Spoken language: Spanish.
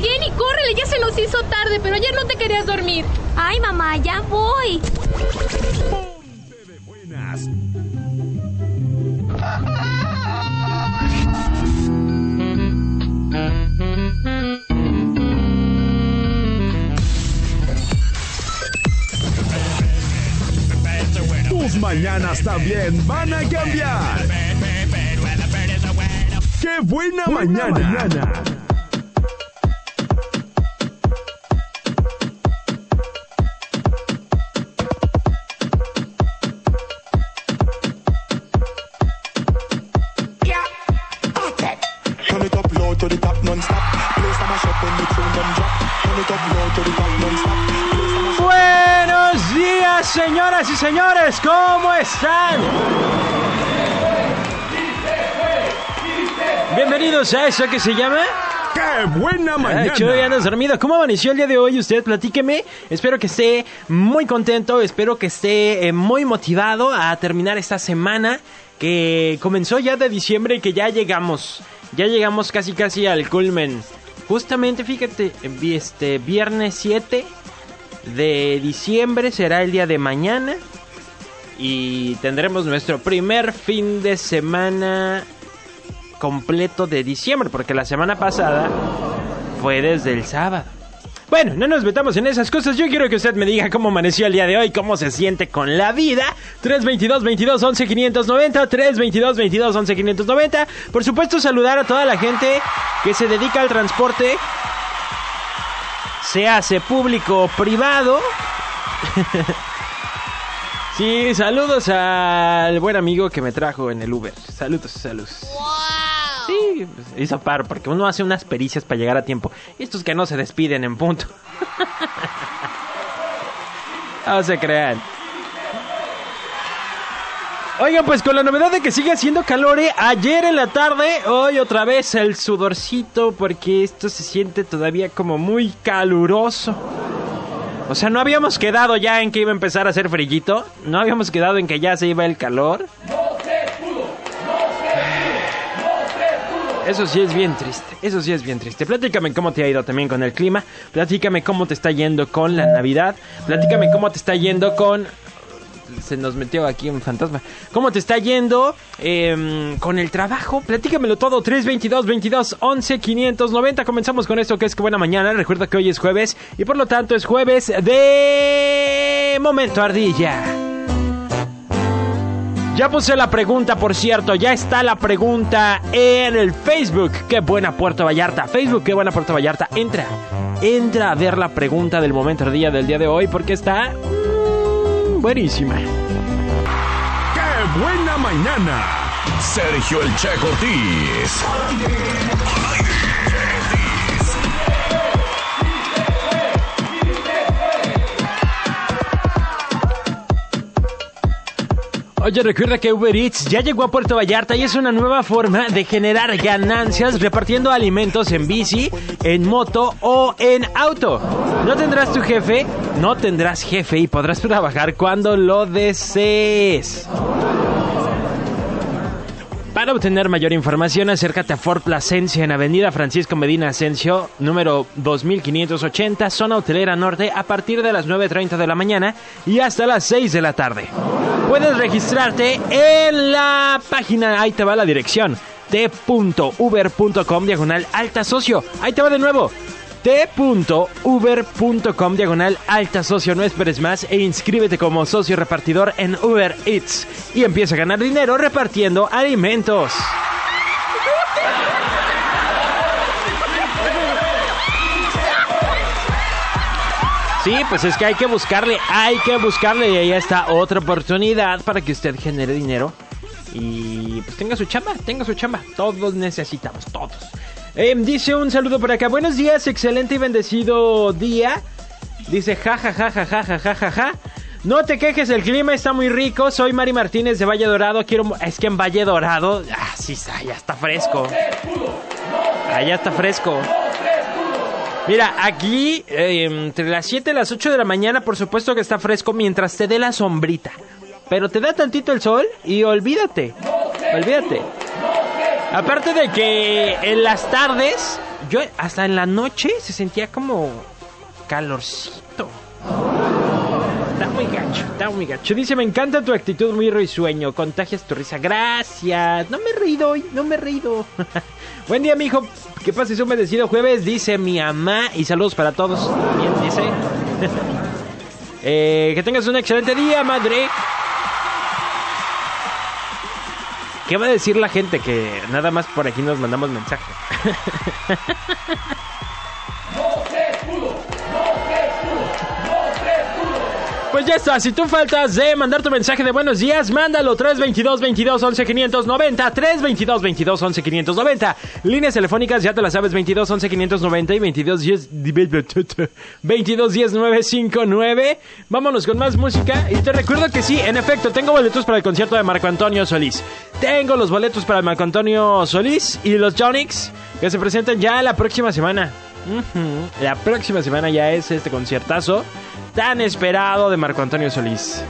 Jenny, córrele, ya se nos hizo tarde, pero ayer no te querías dormir. Ay, mamá, ya voy. Tus mañanas también van a cambiar. ¡Qué buena, mañana! Buenos días, señoras y señores, ¿cómo están? Bienvenidos a eso que se llama... ¡Qué buena Ay, mañana! Chuy, andas dormido. ¿Cómo amaneció el día de hoy usted? Platíqueme. Espero que esté muy contento, espero que esté eh, muy motivado a terminar esta semana que comenzó ya de diciembre y que ya llegamos. Ya llegamos casi casi al culmen. Justamente, fíjate, este viernes 7 de diciembre será el día de mañana y tendremos nuestro primer fin de semana completo de diciembre, porque la semana pasada fue desde el sábado. Bueno, no nos metamos en esas cosas. Yo quiero que usted me diga cómo amaneció el día de hoy, cómo se siente con la vida. 322 22 11 590, 322 22 11 590. Por supuesto, saludar a toda la gente que se dedica al transporte, se hace público o privado. Sí, saludos al buen amigo que me trajo en el Uber. Saludos, saludos. Sí, pues, hizo paro, porque uno hace unas pericias para llegar a tiempo. Y estos que no se despiden en punto. no se crean. Oigan, pues con la novedad de que sigue haciendo calor, ¿eh? ayer en la tarde, hoy otra vez el sudorcito, porque esto se siente todavía como muy caluroso. O sea, no habíamos quedado ya en que iba a empezar a hacer frillito, no habíamos quedado en que ya se iba el calor. Eso sí es bien triste, eso sí es bien triste. Platícame cómo te ha ido también con el clima, platícame cómo te está yendo con la Navidad, platícame cómo te está yendo con... Se nos metió aquí un fantasma. ¿Cómo te está yendo em, con el trabajo? Platícamelo todo. 322 22 11 590. Comenzamos con esto que es que buena mañana. Recuerda que hoy es jueves y por lo tanto es jueves de Momento Ardilla. Ya puse la pregunta, por cierto, ya está la pregunta en el Facebook. Qué buena Puerto Vallarta. Facebook, qué buena Puerto Vallarta. Entra, entra a ver la pregunta del momento del día del día de hoy porque está mm, buenísima. ¡Qué buena mañana! Sergio El Che Cortés. Oye, recuerda que Uber Eats ya llegó a Puerto Vallarta y es una nueva forma de generar ganancias repartiendo alimentos en bici, en moto o en auto. No tendrás tu jefe, no tendrás jefe y podrás trabajar cuando lo desees. Para obtener mayor información, acércate a Fort Plasencia en Avenida Francisco Medina Asensio, número 2580, zona hotelera norte, a partir de las 9.30 de la mañana y hasta las 6 de la tarde. Puedes registrarte en la página, ahí te va la dirección, t.uber.com diagonal alta socio. Ahí te va de nuevo, t.uber.com diagonal alta socio. No esperes más e inscríbete como socio repartidor en Uber Eats y empieza a ganar dinero repartiendo alimentos. Sí, pues es que hay que buscarle, hay que buscarle y ahí está otra oportunidad para que usted genere dinero y pues tenga su chamba, tenga su chamba. Todos necesitamos, todos. Eh, dice un saludo por acá. Buenos días, excelente y bendecido día. Dice ja ja ja. No te quejes, el clima está muy rico. Soy Mari Martínez de Valle Dorado. Quiero es que en Valle Dorado, ah, sí, ya está fresco. Allá está fresco. Mira, aquí eh, entre las 7 y las 8 de la mañana, por supuesto que está fresco mientras te dé la sombrita. Pero te da tantito el sol y olvídate. Olvídate. Aparte de que en las tardes yo hasta en la noche se sentía como calorcito. Está muy gacho, está muy gacho. Dice, me encanta tu actitud muy risueño, contagias tu risa. Gracias. No me he reído hoy, no me he reído. Buen día, mijo. Que pases un bendecido jueves, dice mi mamá. Y saludos para todos. También dice. Eh, que tengas un excelente día, madre. ¿Qué va a decir la gente? Que nada más por aquí nos mandamos mensaje. Pues ya está, si tú faltas de mandar tu mensaje de buenos días, mándalo 322 22 11 590, 322 22 11 590. Líneas telefónicas, ya te las sabes, 22 11 590 y 22 10 22 10 959. Vámonos con más música y te recuerdo que sí, en efecto, tengo boletos para el concierto de Marco Antonio Solís. Tengo los boletos para Marco Antonio Solís y los Jonix que se presentan ya la próxima semana. La próxima semana ya es este conciertazo tan esperado de Marco Antonio Solís.